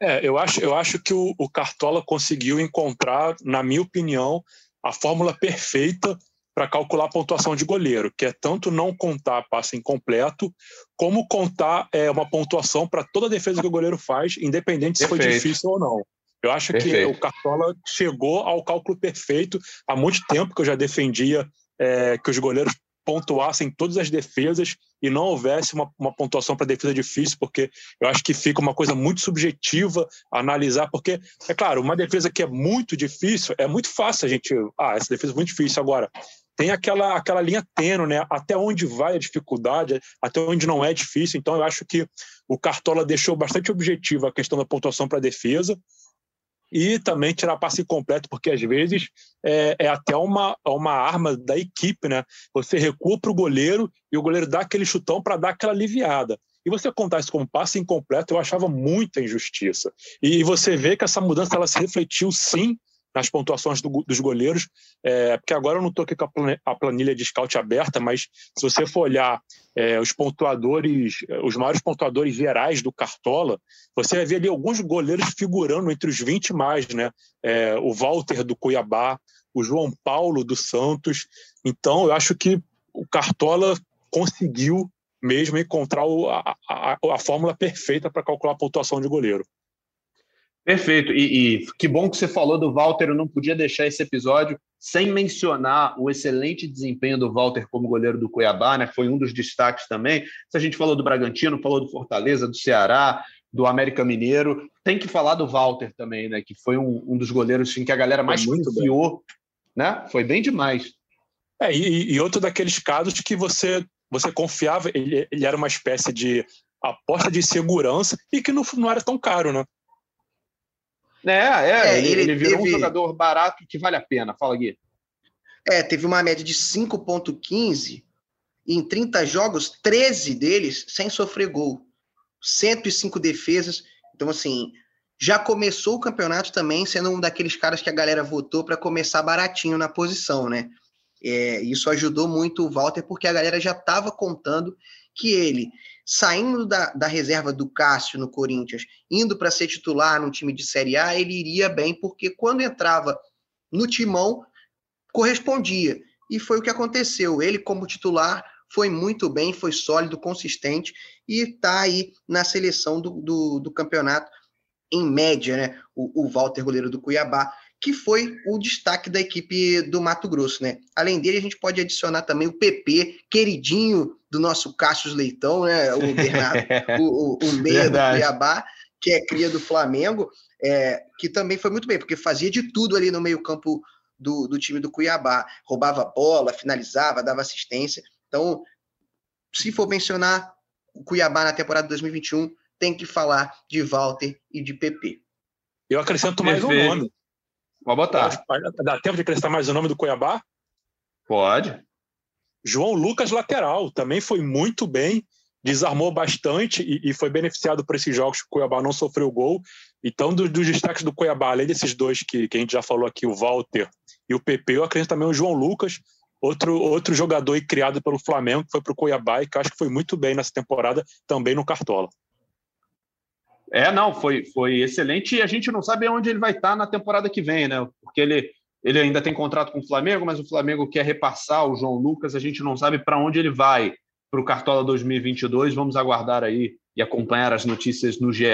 É, eu acho, eu acho que o, o Cartola conseguiu encontrar, na minha opinião, a fórmula perfeita para calcular a pontuação de goleiro, que é tanto não contar passe incompleto, como contar é, uma pontuação para toda a defesa que o goleiro faz, independente se perfeito. foi difícil ou não. Eu acho perfeito. que o Cartola chegou ao cálculo perfeito há muito tempo que eu já defendia é, que os goleiros pontuassem todas as defesas e não houvesse uma, uma pontuação para defesa difícil, porque eu acho que fica uma coisa muito subjetiva analisar, porque, é claro, uma defesa que é muito difícil, é muito fácil a gente. Ah, essa defesa é muito difícil. Agora, tem aquela, aquela linha tênue, né? Até onde vai a dificuldade, até onde não é difícil. Então, eu acho que o Cartola deixou bastante objetiva a questão da pontuação para a defesa e também tirar passe completo, porque às vezes é, é até uma, uma arma da equipe, né? Você recua para o goleiro e o goleiro dá aquele chutão para dar aquela aliviada. E você contar isso como passe incompleto, eu achava muita injustiça. E você vê que essa mudança ela se refletiu sim nas pontuações do, dos goleiros, é, porque agora eu não estou aqui com a planilha de scout aberta, mas se você for olhar é, os pontuadores, os maiores pontuadores gerais do Cartola, você vai ver ali alguns goleiros figurando entre os 20 mais, né? É, o Walter do Cuiabá, o João Paulo do Santos. Então, eu acho que o Cartola conseguiu mesmo encontrar a, a, a fórmula perfeita para calcular a pontuação de goleiro. Perfeito. E, e, que bom que você falou do Walter. Eu não podia deixar esse episódio sem mencionar o excelente desempenho do Walter como goleiro do Cuiabá, né? Foi um dos destaques também. Se a gente falou do Bragantino, falou do Fortaleza, do Ceará, do América Mineiro, tem que falar do Walter também, né? Que foi um, um dos goleiros assim, que a galera mais confiou, né? Foi bem demais. É, e, e, outro daqueles casos que você você confiava, ele, ele era uma espécie de aposta de segurança e que não, não era tão caro, né? É, é, é ele, ele, virou teve... um jogador barato que vale a pena. Fala, Gui. É, teve uma média de 5,15 em 30 jogos, 13 deles sem sofrer gol. 105 defesas. Então, assim, já começou o campeonato também sendo um daqueles caras que a galera votou para começar baratinho na posição, né? É, isso ajudou muito o Walter, porque a galera já estava contando que ele saindo da, da reserva do Cássio no Corinthians, indo para ser titular no time de Série A, ele iria bem, porque quando entrava no timão, correspondia. E foi o que aconteceu. Ele, como titular, foi muito bem, foi sólido, consistente e está aí na seleção do, do, do, campeonato, em média, né? O, o Walter, goleiro do Cuiabá, que foi o destaque da equipe do Mato Grosso, né? Além dele, a gente pode adicionar também o PP, queridinho do nosso Cassius Leitão, né? O Bernardo, o, o, o meia do Cuiabá, que é cria do Flamengo, é, que também foi muito bem, porque fazia de tudo ali no meio-campo do, do time do Cuiabá. Roubava bola, finalizava, dava assistência. Então, se for mencionar o Cuiabá na temporada 2021, tem que falar de Walter e de PP. Eu acrescento mais um nome. Pode botar. Dá tempo de acrescentar mais o nome do Cuiabá? Pode. João Lucas, lateral, também foi muito bem, desarmou bastante e, e foi beneficiado por esses jogos que o Cuiabá não sofreu gol. Então, dos, dos destaques do Cuiabá, além desses dois que, que a gente já falou aqui, o Walter e o PP, eu acredito também o João Lucas, outro, outro jogador criado pelo Flamengo, que foi para o Cuiabá e que eu acho que foi muito bem nessa temporada, também no Cartola. É, não, foi, foi excelente e a gente não sabe onde ele vai estar na temporada que vem, né? Porque ele, ele ainda tem contrato com o Flamengo, mas o Flamengo quer repassar o João Lucas, a gente não sabe para onde ele vai para o Cartola 2022. Vamos aguardar aí e acompanhar as notícias no GE.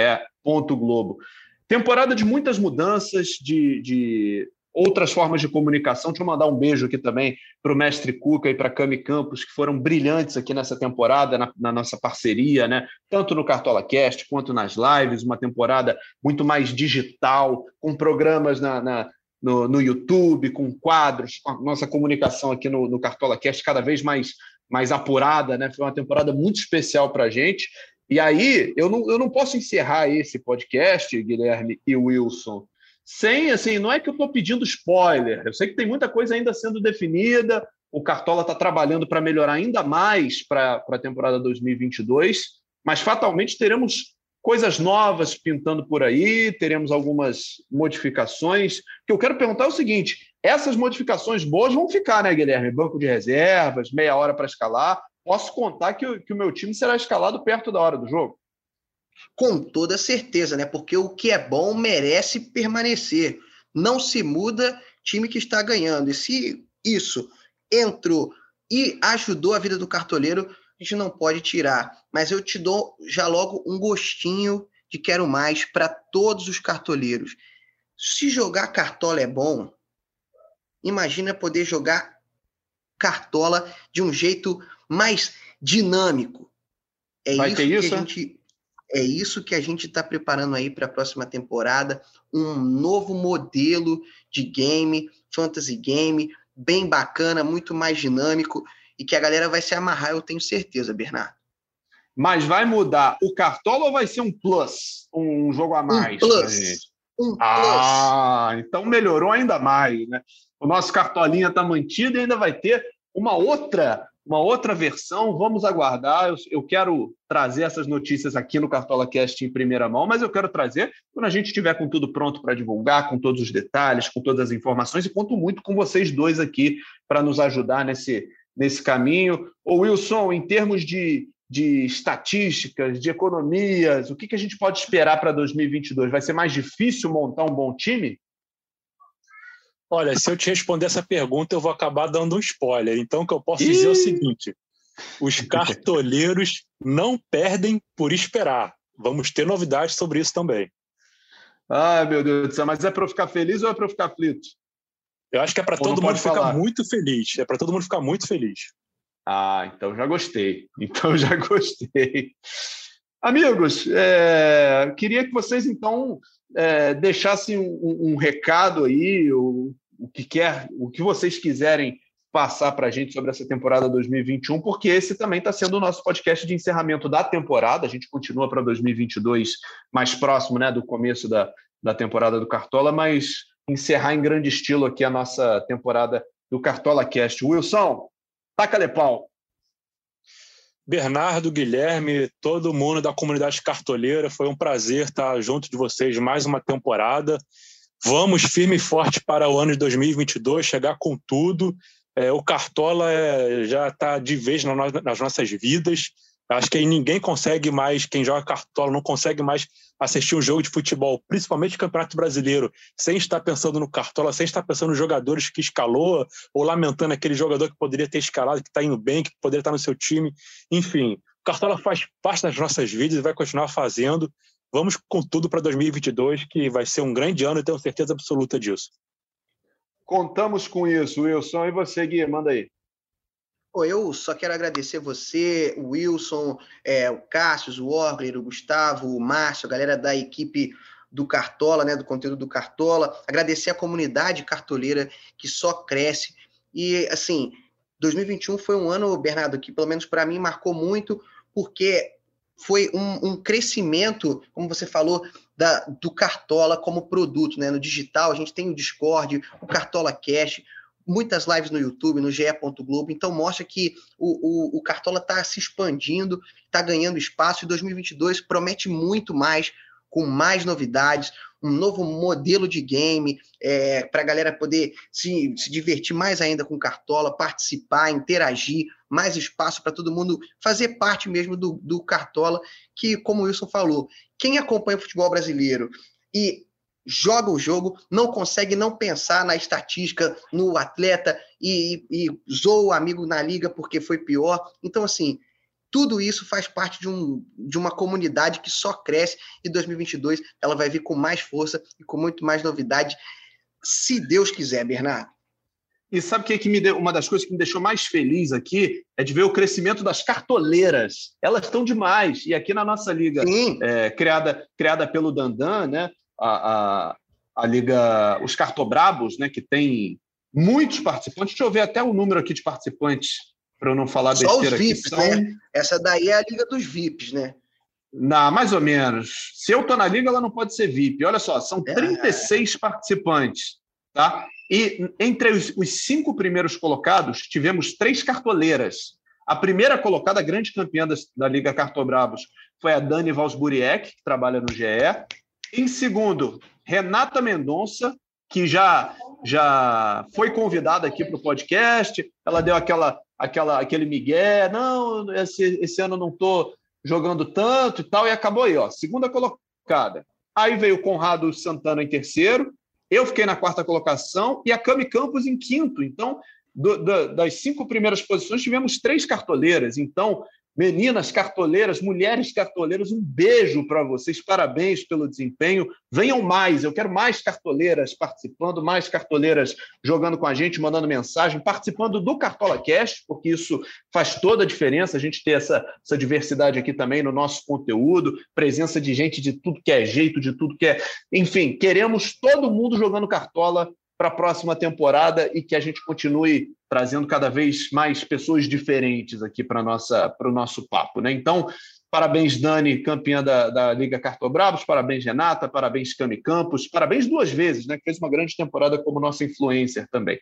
Globo. Temporada de muitas mudanças, de, de outras formas de comunicação. Deixa eu mandar um beijo aqui também para o mestre Cuca e para a Cami Campos, que foram brilhantes aqui nessa temporada, na, na, nossa parceria, né? tanto no Cartola Cast quanto nas lives, uma temporada muito mais digital, com programas na, na no, no, YouTube, com quadros, com a nossa comunicação aqui no, no Cartola Cast cada vez mais, mais apurada. Né? Foi uma temporada muito especial para a gente. E aí, eu não, eu não posso encerrar esse podcast, Guilherme e Wilson, sem, assim, não é que eu estou pedindo spoiler, eu sei que tem muita coisa ainda sendo definida, o Cartola está trabalhando para melhorar ainda mais para a temporada 2022, mas fatalmente teremos coisas novas pintando por aí, teremos algumas modificações. O que eu quero perguntar é o seguinte: essas modificações boas vão ficar, né, Guilherme? Banco de reservas, meia hora para escalar. Posso contar que, que o meu time será escalado perto da hora do jogo? Com toda certeza, né? Porque o que é bom merece permanecer. Não se muda time que está ganhando. E se isso entrou e ajudou a vida do cartoleiro, a gente não pode tirar. Mas eu te dou já logo um gostinho de quero mais para todos os cartoleiros. Se jogar cartola é bom, imagina poder jogar cartola de um jeito mais dinâmico. É Vai isso, isso que a gente é isso que a gente está preparando aí para a próxima temporada, um novo modelo de game, fantasy game, bem bacana, muito mais dinâmico e que a galera vai se amarrar, eu tenho certeza, Bernardo. Mas vai mudar o Cartola ou vai ser um plus? Um jogo a mais? Um plus. Um ah, plus. então melhorou ainda mais, né? O nosso Cartolinha está mantido e ainda vai ter uma outra uma outra versão. Vamos aguardar. Eu, eu, quero trazer essas notícias aqui no Cartola Cast em primeira mão, mas eu quero trazer quando a gente estiver com tudo pronto para divulgar, com todos os detalhes, com todas as informações, e conto muito com vocês dois aqui para nos ajudar nesse, nesse caminho. Ô Wilson, em termos de, de estatísticas, de economias, o que, que a gente pode esperar para 2022? Vai ser mais difícil montar um bom time? Olha, se eu te responder essa pergunta, eu vou acabar dando um spoiler. Então, o que eu posso Ih! dizer é o seguinte: os cartoleiros não perdem por esperar. Vamos ter novidades sobre isso também. Ai, meu Deus do céu, mas é para eu ficar feliz ou é para eu ficar aflito? Eu acho que é para todo mundo ficar muito feliz. É para todo mundo ficar muito feliz. Ah, então já gostei. Então já gostei. Amigos, é, queria que vocês então é, deixassem um, um, recado aí, o, o que quer, o que vocês quiserem passar para a gente sobre essa temporada 2021, porque esse também está sendo o nosso podcast de encerramento da temporada. A gente continua para 2022 mais próximo, né, do começo da, da temporada do Cartola, mas encerrar em grande estilo aqui a nossa temporada do Cartola Cast. Wilson, taca-lhe pau. Bernardo, Guilherme, todo mundo da comunidade cartoleira, foi um prazer estar junto de vocês mais uma temporada. Vamos firme e forte para o ano de 2022, chegar com tudo. É, o Cartola é, já está de vez nas nossas vidas. Acho que ninguém consegue mais, quem joga cartola não consegue mais assistir um jogo de futebol, principalmente o Campeonato Brasileiro, sem estar pensando no cartola, sem estar pensando nos jogadores que escalou, ou lamentando aquele jogador que poderia ter escalado, que está indo bem, que poderia estar no seu time. Enfim, o cartola faz parte das nossas vidas e vai continuar fazendo. Vamos com tudo para 2022, que vai ser um grande ano e tenho certeza absoluta disso. Contamos com isso, Wilson. E você, Gui, manda aí. Pô, eu só quero agradecer você, o Wilson, é, o Cássio, o Orgler, o Gustavo, o Márcio, a galera da equipe do Cartola, né, do conteúdo do Cartola, agradecer a comunidade cartoleira que só cresce. E, assim, 2021 foi um ano, Bernardo, que pelo menos para mim marcou muito, porque foi um, um, crescimento, como você falou, da, do Cartola como produto, né? No digital, a gente tem o Discord, o Cartola Cash, muitas lives no YouTube, no GE. Globo, então mostra que o, o, o Cartola está se expandindo, está ganhando espaço, e 2022 promete muito mais, com mais novidades, um novo modelo de game, é, para a galera poder se, se divertir mais ainda com Cartola, participar, interagir, mais espaço para todo mundo fazer parte mesmo do, do Cartola, que, como o Wilson falou, quem acompanha o futebol brasileiro e joga o jogo, não consegue não pensar na estatística, no atleta e, e, e zoa o amigo na liga porque foi pior. Então, assim, tudo isso faz parte de, um, de uma comunidade que só cresce e 2022 ela vai vir com mais força e com muito mais novidade, se Deus quiser, Bernardo. E sabe o que, que me deu, uma das coisas que me deixou mais feliz aqui é de ver o crescimento das cartoleiras. Elas estão demais. E aqui na nossa liga, é, criada, criada pelo Dandan, né? A, a, a Liga, os Cartobrabos, né, que tem muitos participantes. Deixa eu ver até o número aqui de participantes, para eu não falar Só besteira os VIPs. São... né? Essa daí é a Liga dos VIPs, né? Na, mais ou menos. Se eu estou na liga, ela não pode ser VIP. Olha só, são 36 é. participantes. Tá? E entre os, os, cinco primeiros colocados, tivemos três cartoleiras. A primeira colocada, a grande campeã da, da Liga Cartobrabos, foi a Dani Valsburiek, que trabalha no GE. Em segundo, Renata Mendonça, que já já foi convidada aqui para o podcast. Ela deu aquela, aquela, aquele migué, não, esse, esse ano não estou jogando tanto e tal, e acabou aí, ó, segunda colocada. Aí veio o Conrado Santana em terceiro, eu fiquei na quarta colocação e a Cami Campos em quinto. Então, do, do, das cinco primeiras posições, tivemos três cartoleiras. Então, Meninas cartoleiras, mulheres cartoleiras, um beijo para vocês, parabéns pelo desempenho. Venham mais, eu quero mais cartoleiras participando, mais cartoleiras jogando com a gente, mandando mensagem, participando do Cartola Cast, porque isso faz toda a diferença, a gente ter essa, essa diversidade aqui também no nosso conteúdo, presença de gente de tudo que é jeito, de tudo que é. Enfim, queremos todo mundo jogando cartola para a próxima temporada e que a gente continue trazendo cada vez mais pessoas diferentes aqui para o nosso papo. Né? Então, parabéns, Dani, campeã da, da Liga Cartobrabos, parabéns, Renata, parabéns, Cami Campos, parabéns duas vezes, né? que fez uma grande temporada como nossa influencer também.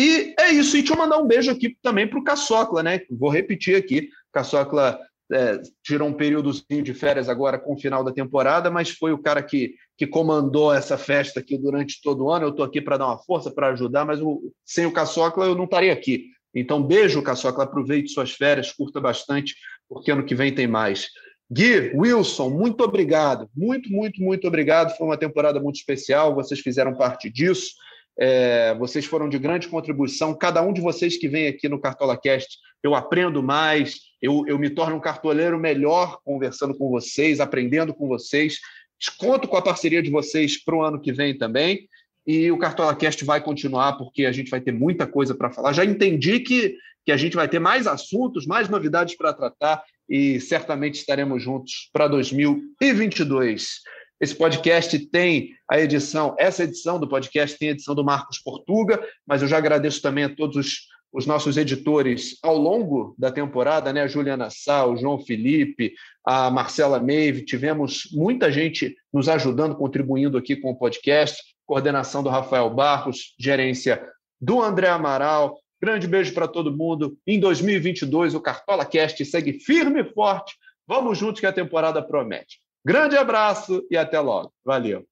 E é isso, e deixa eu mandar um beijo aqui também para o Caçocla, né? Vou repetir aqui, Caçocla é, tirou um períodozinho de férias agora com o final da temporada, mas foi o cara que, que comandou essa festa aqui durante todo o ano. Eu estou aqui para dar uma força, para ajudar, mas o, sem o Caçocla eu não estaria aqui. Então, beijo, Caçocla, aproveite suas férias, curta bastante, porque ano que vem tem mais. Gui, Wilson, muito obrigado. Muito, muito, muito obrigado. Foi uma temporada muito especial, vocês fizeram parte disso. É, vocês foram de grande contribuição. Cada um de vocês que vem aqui no Cartola Cast, eu aprendo mais, eu, eu me torno um cartoleiro melhor conversando com vocês, aprendendo com vocês. Conto com a parceria de vocês para o ano que vem também. E o Cartola Cast vai continuar, porque a gente vai ter muita coisa para falar. Já entendi que, que a gente vai ter mais assuntos, mais novidades para tratar e certamente estaremos juntos para 2022. Esse podcast tem a edição, essa edição do podcast tem a edição do Marcos Portuga, mas eu já agradeço também a todos os, os nossos editores ao longo da temporada, né? A Juliana Sá, o João Felipe, a Marcela Meive, tivemos muita gente nos ajudando, contribuindo aqui com o podcast, coordenação do Rafael Barros, gerência do André Amaral. Grande beijo para todo mundo. Em 2022, o Cartola Cast segue firme e forte. Vamos juntos que a temporada promete. Grande abraço e até logo. Valeu.